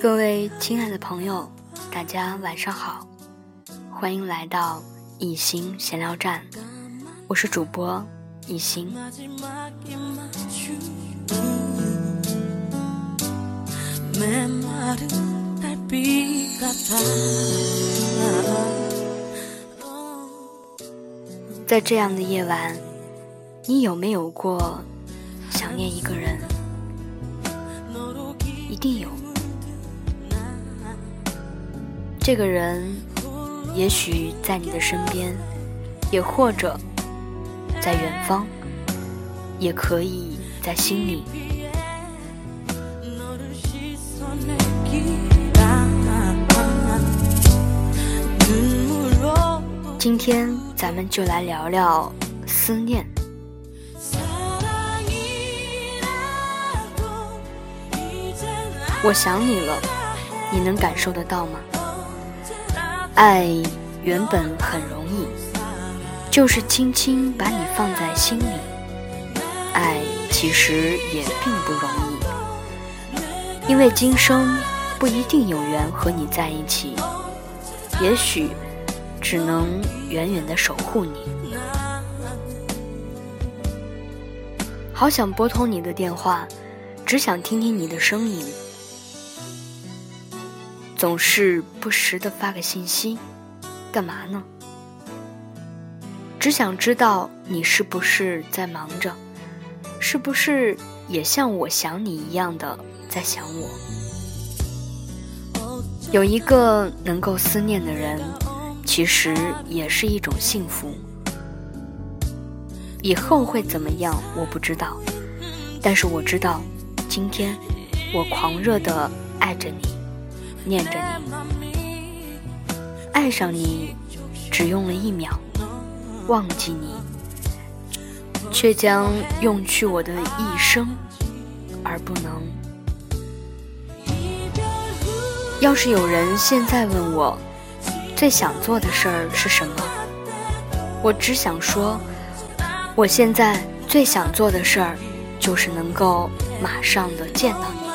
各位亲爱的朋友，大家晚上好，欢迎来到一心闲聊站，我是主播一心。在这样的夜晚，你有没有过想念一个人？一定有。这个人，也许在你的身边，也或者在远方，也可以在心里。今天咱们就来聊聊思念。我想你了，你能感受得到吗？爱原本很容易，就是轻轻把你放在心里。爱其实也并不容易，因为今生不一定有缘和你在一起，也许只能远远的守护你。好想拨通你的电话，只想听听你的声音。总是不时的发个信息，干嘛呢？只想知道你是不是在忙着，是不是也像我想你一样的在想我？有一个能够思念的人，其实也是一种幸福。以后会怎么样，我不知道，但是我知道，今天我狂热的爱着你。念着你，爱上你，只用了一秒；忘记你，却将用去我的一生，而不能。要是有人现在问我，最想做的事儿是什么，我只想说，我现在最想做的事儿，就是能够马上的见到你。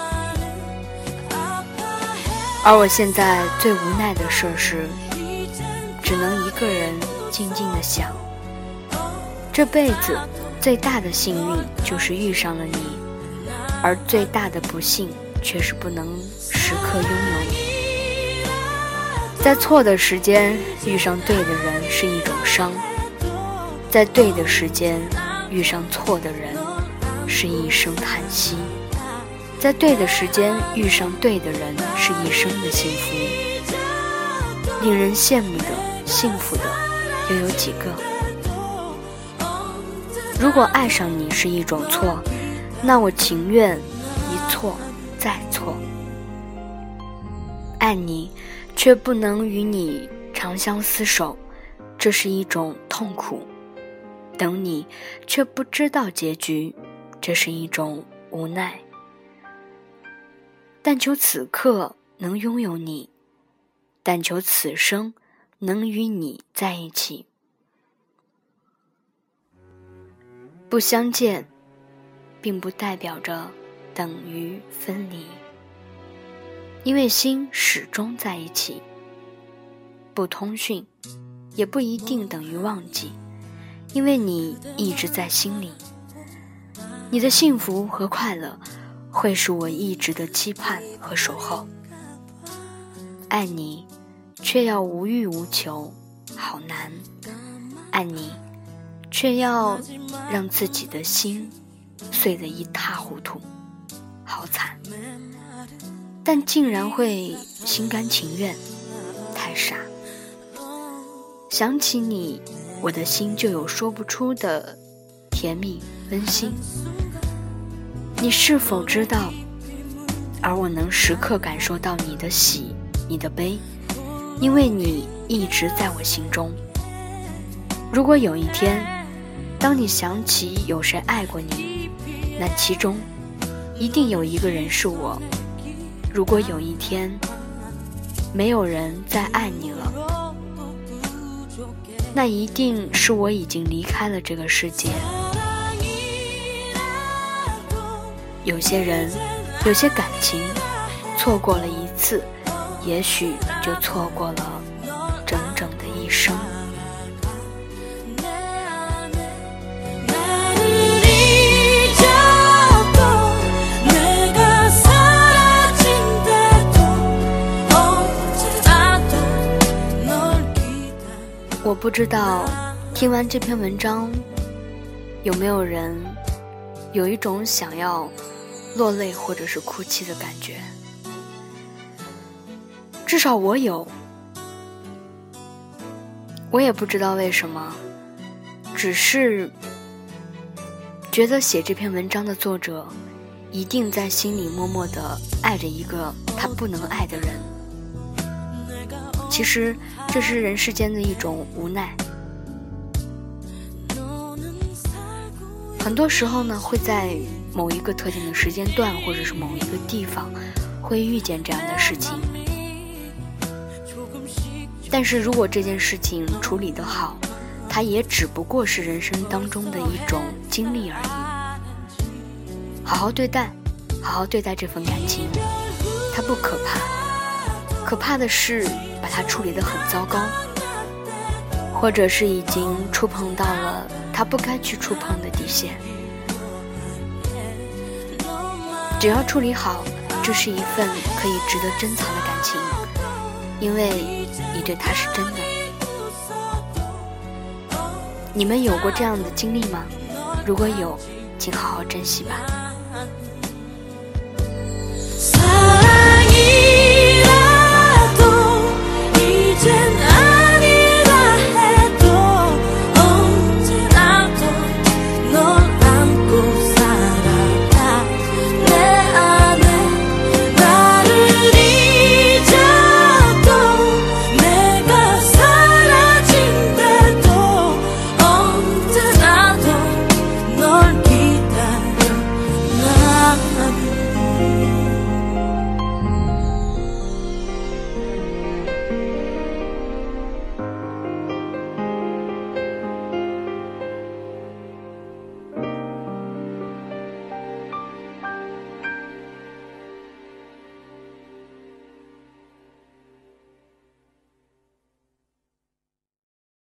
而我现在最无奈的事是，只能一个人静静的想，这辈子最大的幸运就是遇上了你，而最大的不幸却是不能时刻拥有你。在错的时间遇上对的人是一种伤，在对的时间遇上错的人是一声叹息。在对的时间遇上对的人，是一生的幸福。令人羡慕的、幸福的，又有几个？如果爱上你是一种错，那我情愿一错再错。爱你，却不能与你长相厮守，这是一种痛苦；等你，却不知道结局，这是一种无奈。但求此刻能拥有你，但求此生能与你在一起。不相见，并不代表着等于分离，因为心始终在一起。不通讯，也不一定等于忘记，因为你一直在心里。你的幸福和快乐。会是我一直的期盼和守候。爱你，却要无欲无求，好难；爱你，却要让自己的心碎得一塌糊涂，好惨。但竟然会心甘情愿，太傻。想起你，我的心就有说不出的甜蜜温馨。你是否知道？而我能时刻感受到你的喜，你的悲，因为你一直在我心中。如果有一天，当你想起有谁爱过你，那其中一定有一个人是我。如果有一天，没有人再爱你了，那一定是我已经离开了这个世界。有些人，有些感情，错过了一次，也许就错过了整整的一生。我不知道，听完这篇文章，有没有人有一种想要落泪或者是哭泣的感觉？至少我有。我也不知道为什么，只是觉得写这篇文章的作者一定在心里默默的爱着一个他不能爱的人。其实，这是人世间的一种无奈。很多时候呢，会在某一个特定的时间段，或者是某一个地方，会遇见这样的事情。但是如果这件事情处理得好，它也只不过是人生当中的一种经历而已。好好对待，好好对待这份感情，它不可怕，可怕的是。把它处理得很糟糕，或者是已经触碰到了他不该去触碰的底线。只要处理好，这是一份可以值得珍藏的感情，因为你对他是真的。你们有过这样的经历吗？如果有，请好好珍惜吧。